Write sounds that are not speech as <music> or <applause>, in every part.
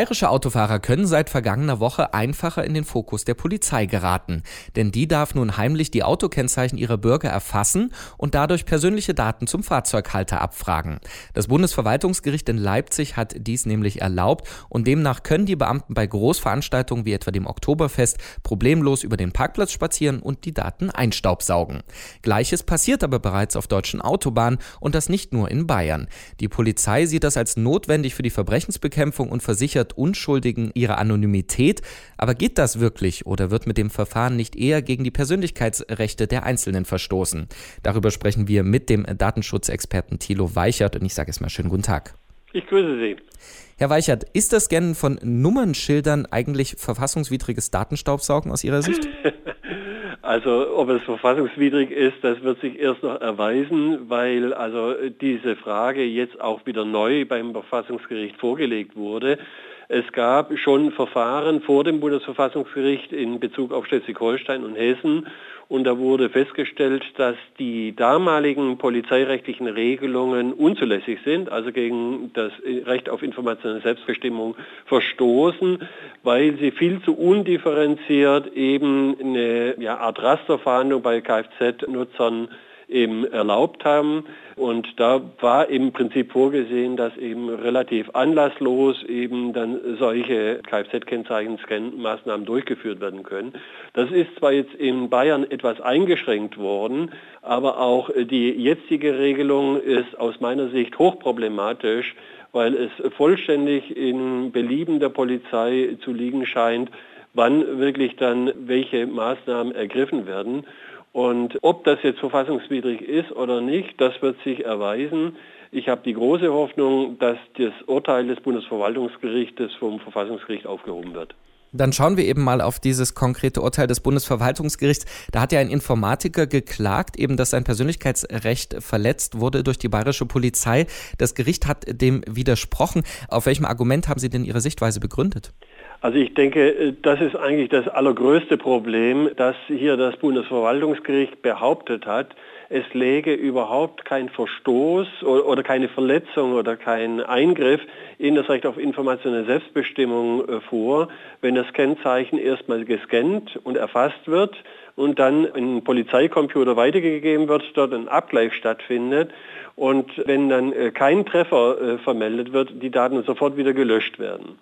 Bayerische Autofahrer können seit vergangener Woche einfacher in den Fokus der Polizei geraten. Denn die darf nun heimlich die Autokennzeichen ihrer Bürger erfassen und dadurch persönliche Daten zum Fahrzeughalter abfragen. Das Bundesverwaltungsgericht in Leipzig hat dies nämlich erlaubt und demnach können die Beamten bei Großveranstaltungen wie etwa dem Oktoberfest problemlos über den Parkplatz spazieren und die Daten einstaubsaugen. Gleiches passiert aber bereits auf deutschen Autobahnen und das nicht nur in Bayern. Die Polizei sieht das als notwendig für die Verbrechensbekämpfung und versichert, versichert Unschuldigen ihre Anonymität. Aber geht das wirklich oder wird mit dem Verfahren nicht eher gegen die Persönlichkeitsrechte der Einzelnen verstoßen? Darüber sprechen wir mit dem Datenschutzexperten Thilo Weichert und ich sage es mal schönen guten Tag. Ich grüße Sie. Herr Weichert, ist das Scannen von Nummernschildern eigentlich verfassungswidriges Datenstaubsaugen aus Ihrer Sicht? <laughs> Also ob es verfassungswidrig ist, das wird sich erst noch erweisen, weil also diese Frage jetzt auch wieder neu beim Verfassungsgericht vorgelegt wurde. Es gab schon Verfahren vor dem Bundesverfassungsgericht in Bezug auf Schleswig-Holstein und Hessen. Und da wurde festgestellt, dass die damaligen polizeirechtlichen Regelungen unzulässig sind, also gegen das Recht auf informationelle Selbstbestimmung verstoßen, weil sie viel zu undifferenziert eben eine ja, Art Rasterverhandlung bei Kfz-Nutzern eben erlaubt haben. Und da war im Prinzip vorgesehen, dass eben relativ anlasslos eben dann solche Kfz-Kennzeichen-Scan-Maßnahmen durchgeführt werden können. Das ist zwar jetzt in Bayern etwas eingeschränkt worden, aber auch die jetzige Regelung ist aus meiner Sicht hochproblematisch, weil es vollständig in Belieben der Polizei zu liegen scheint, wann wirklich dann welche Maßnahmen ergriffen werden. Und ob das jetzt verfassungswidrig ist oder nicht, das wird sich erweisen. Ich habe die große Hoffnung, dass das Urteil des Bundesverwaltungsgerichtes vom Verfassungsgericht aufgehoben wird. Dann schauen wir eben mal auf dieses konkrete Urteil des Bundesverwaltungsgerichts. Da hat ja ein Informatiker geklagt, eben, dass sein Persönlichkeitsrecht verletzt wurde durch die bayerische Polizei. Das Gericht hat dem widersprochen. Auf welchem Argument haben Sie denn Ihre Sichtweise begründet? Also ich denke, äh, das ist eigentlich das allergrößte Problem, dass hier das Bundesverwaltungsgericht behauptet hat, es läge überhaupt kein Verstoß oder keine Verletzung oder kein Eingriff in das Recht auf informationelle Selbstbestimmung äh, vor, wenn das Kennzeichen erstmal gescannt und erfasst wird und dann in einen Polizeicomputer weitergegeben wird, dort ein Abgleich stattfindet und wenn dann äh, kein Treffer vermeldet wird, die Daten sofort wieder gelöscht werden.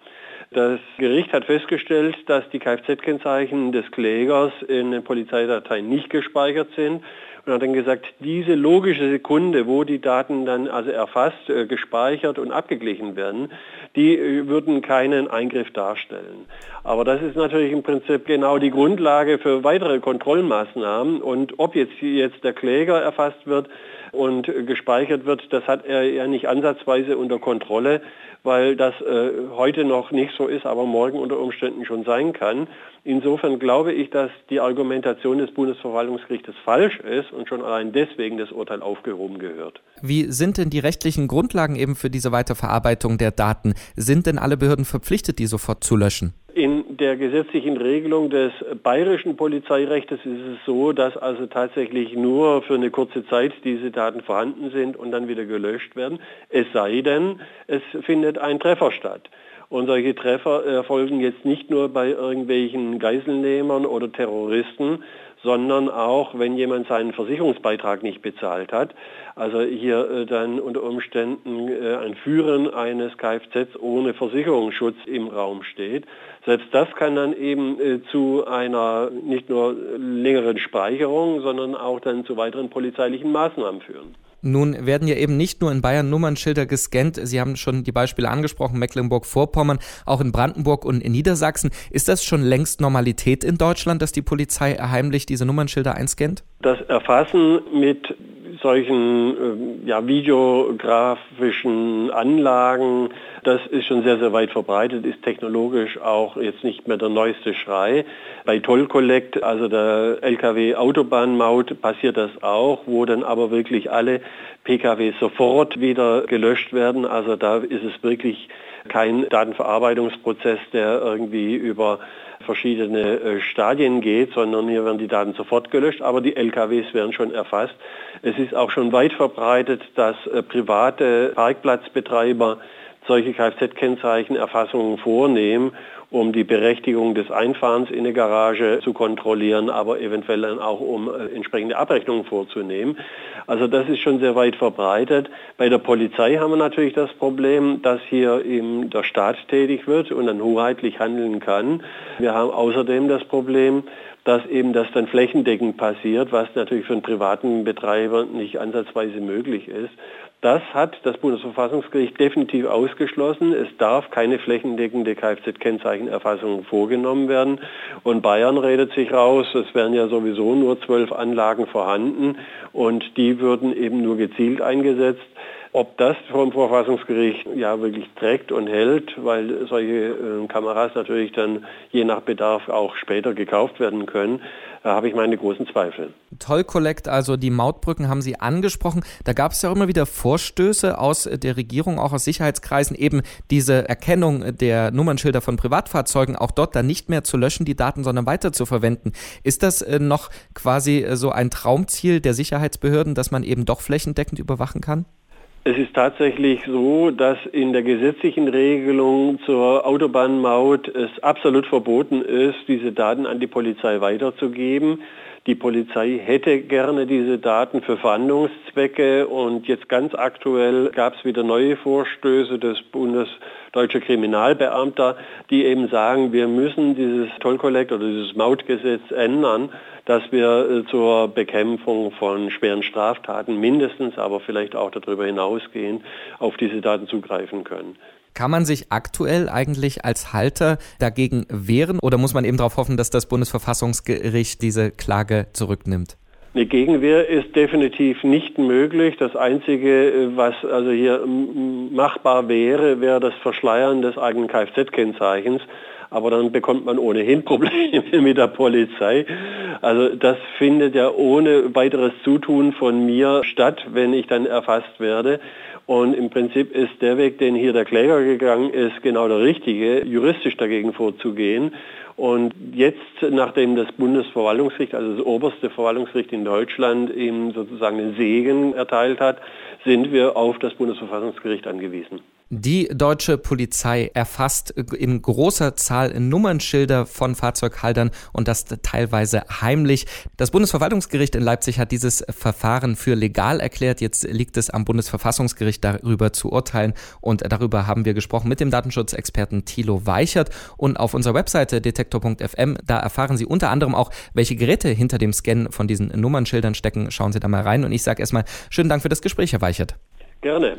Das Gericht hat festgestellt, dass die Kfz-Kennzeichen des Klägers in den Polizeidateien nicht gespeichert sind und hat dann gesagt, diese logische Sekunde, wo die Daten dann also erfasst, äh, gespeichert und abgeglichen werden, die äh, würden keinen Eingriff darstellen. Aber das ist natürlich im Prinzip genau die Grundlage für weitere Kontrollmaßnahmen und ob jetzt, jetzt der Kläger erfasst wird und gespeichert wird, das hat er ja nicht ansatzweise unter Kontrolle weil das äh, heute noch nicht so ist, aber morgen unter Umständen schon sein kann. Insofern glaube ich, dass die Argumentation des Bundesverwaltungsgerichtes falsch ist und schon allein deswegen das Urteil aufgehoben gehört. Wie sind denn die rechtlichen Grundlagen eben für diese Weiterverarbeitung der Daten? Sind denn alle Behörden verpflichtet, die sofort zu löschen? Der gesetzlichen Regelung des bayerischen Polizeirechts ist es so, dass also tatsächlich nur für eine kurze Zeit diese Daten vorhanden sind und dann wieder gelöscht werden. Es sei denn, es findet ein Treffer statt. Und solche Treffer erfolgen jetzt nicht nur bei irgendwelchen Geiselnehmern oder Terroristen, sondern auch, wenn jemand seinen Versicherungsbeitrag nicht bezahlt hat. Also hier äh, dann unter Umständen äh, ein Führen eines Kfz ohne Versicherungsschutz im Raum steht. Selbst das kann dann eben äh, zu einer nicht nur längeren Speicherung, sondern auch dann zu weiteren polizeilichen Maßnahmen führen. Nun werden ja eben nicht nur in Bayern Nummernschilder gescannt. Sie haben schon die Beispiele angesprochen, Mecklenburg-Vorpommern, auch in Brandenburg und in Niedersachsen. Ist das schon längst Normalität in Deutschland, dass die Polizei heimlich diese Nummernschilder einscannt? Das Erfassen mit solchen ähm, ja, videografischen Anlagen, das ist schon sehr, sehr weit verbreitet, ist technologisch auch jetzt nicht mehr der neueste Schrei. Bei Toll Collect, also der LKW-Autobahnmaut, passiert das auch, wo dann aber wirklich alle PKW sofort wieder gelöscht werden. Also da ist es wirklich kein Datenverarbeitungsprozess, der irgendwie über verschiedene äh, Stadien geht, sondern hier werden die Daten sofort gelöscht, aber die LKWs werden schon erfasst. Es ist auch schon weit verbreitet, dass äh, private Parkplatzbetreiber solche Kfz-Kennzeichenerfassungen vornehmen, um die Berechtigung des Einfahrens in eine Garage zu kontrollieren, aber eventuell dann auch um äh, entsprechende Abrechnungen vorzunehmen. Also das ist schon sehr weit verbreitet. Bei der Polizei haben wir natürlich das Problem, dass hier eben der Staat tätig wird und dann hoheitlich handeln kann. Wir haben außerdem das Problem, dass eben das dann flächendeckend passiert, was natürlich für einen privaten Betreiber nicht ansatzweise möglich ist. Das hat das Bundesverfassungsgericht definitiv ausgeschlossen. Es darf keine flächendeckende Kfz-Kennzeichenerfassung vorgenommen werden. Und Bayern redet sich raus, es wären ja sowieso nur zwölf Anlagen vorhanden und die würden eben nur gezielt eingesetzt. Ob das vom Verfassungsgericht ja wirklich trägt und hält, weil solche äh, Kameras natürlich dann je nach Bedarf auch später gekauft werden können, da habe ich meine großen Zweifel. Toll Collect, also die Mautbrücken haben Sie angesprochen. Da gab es ja auch immer wieder Vorstöße aus der Regierung, auch aus Sicherheitskreisen, eben diese Erkennung der Nummernschilder von Privatfahrzeugen auch dort dann nicht mehr zu löschen, die Daten, sondern weiter zu verwenden. Ist das äh, noch quasi äh, so ein Traumziel der Sicherheitsbehörden, dass man eben doch flächendeckend überwachen kann? Es ist tatsächlich so, dass in der gesetzlichen Regelung zur Autobahnmaut es absolut verboten ist, diese Daten an die Polizei weiterzugeben. Die Polizei hätte gerne diese Daten für Verhandlungszwecke und jetzt ganz aktuell gab es wieder neue Vorstöße des Bundesdeutscher Kriminalbeamter, die eben sagen, wir müssen dieses Tollkollekt oder dieses Mautgesetz ändern, dass wir äh, zur Bekämpfung von schweren Straftaten mindestens, aber vielleicht auch darüber hinausgehend auf diese Daten zugreifen können. Kann man sich aktuell eigentlich als Halter dagegen wehren oder muss man eben darauf hoffen, dass das Bundesverfassungsgericht diese Klage zurücknimmt? Eine Gegenwehr ist definitiv nicht möglich. Das Einzige, was also hier machbar wäre, wäre das Verschleiern des eigenen Kfz-Kennzeichens. Aber dann bekommt man ohnehin <laughs> Probleme mit der Polizei. Also das findet ja ohne weiteres Zutun von mir statt, wenn ich dann erfasst werde. Und im Prinzip ist der Weg, den hier der Kläger gegangen ist, genau der richtige, juristisch dagegen vorzugehen. Und jetzt, nachdem das Bundesverwaltungsgericht, also das oberste Verwaltungsgericht in Deutschland, ihm sozusagen den Segen erteilt hat, sind wir auf das Bundesverfassungsgericht angewiesen. Die deutsche Polizei erfasst in großer Zahl Nummernschilder von Fahrzeughaltern und das teilweise heimlich. Das Bundesverwaltungsgericht in Leipzig hat dieses Verfahren für legal erklärt. Jetzt liegt es am Bundesverfassungsgericht darüber zu urteilen und darüber haben wir gesprochen mit dem Datenschutzexperten Thilo Weichert und auf unserer Webseite detektor.fm, da erfahren Sie unter anderem auch, welche Geräte hinter dem Scan von diesen Nummernschildern stecken. Schauen Sie da mal rein und ich sage erstmal schönen Dank für das Gespräch, Herr Weichert. Gerne.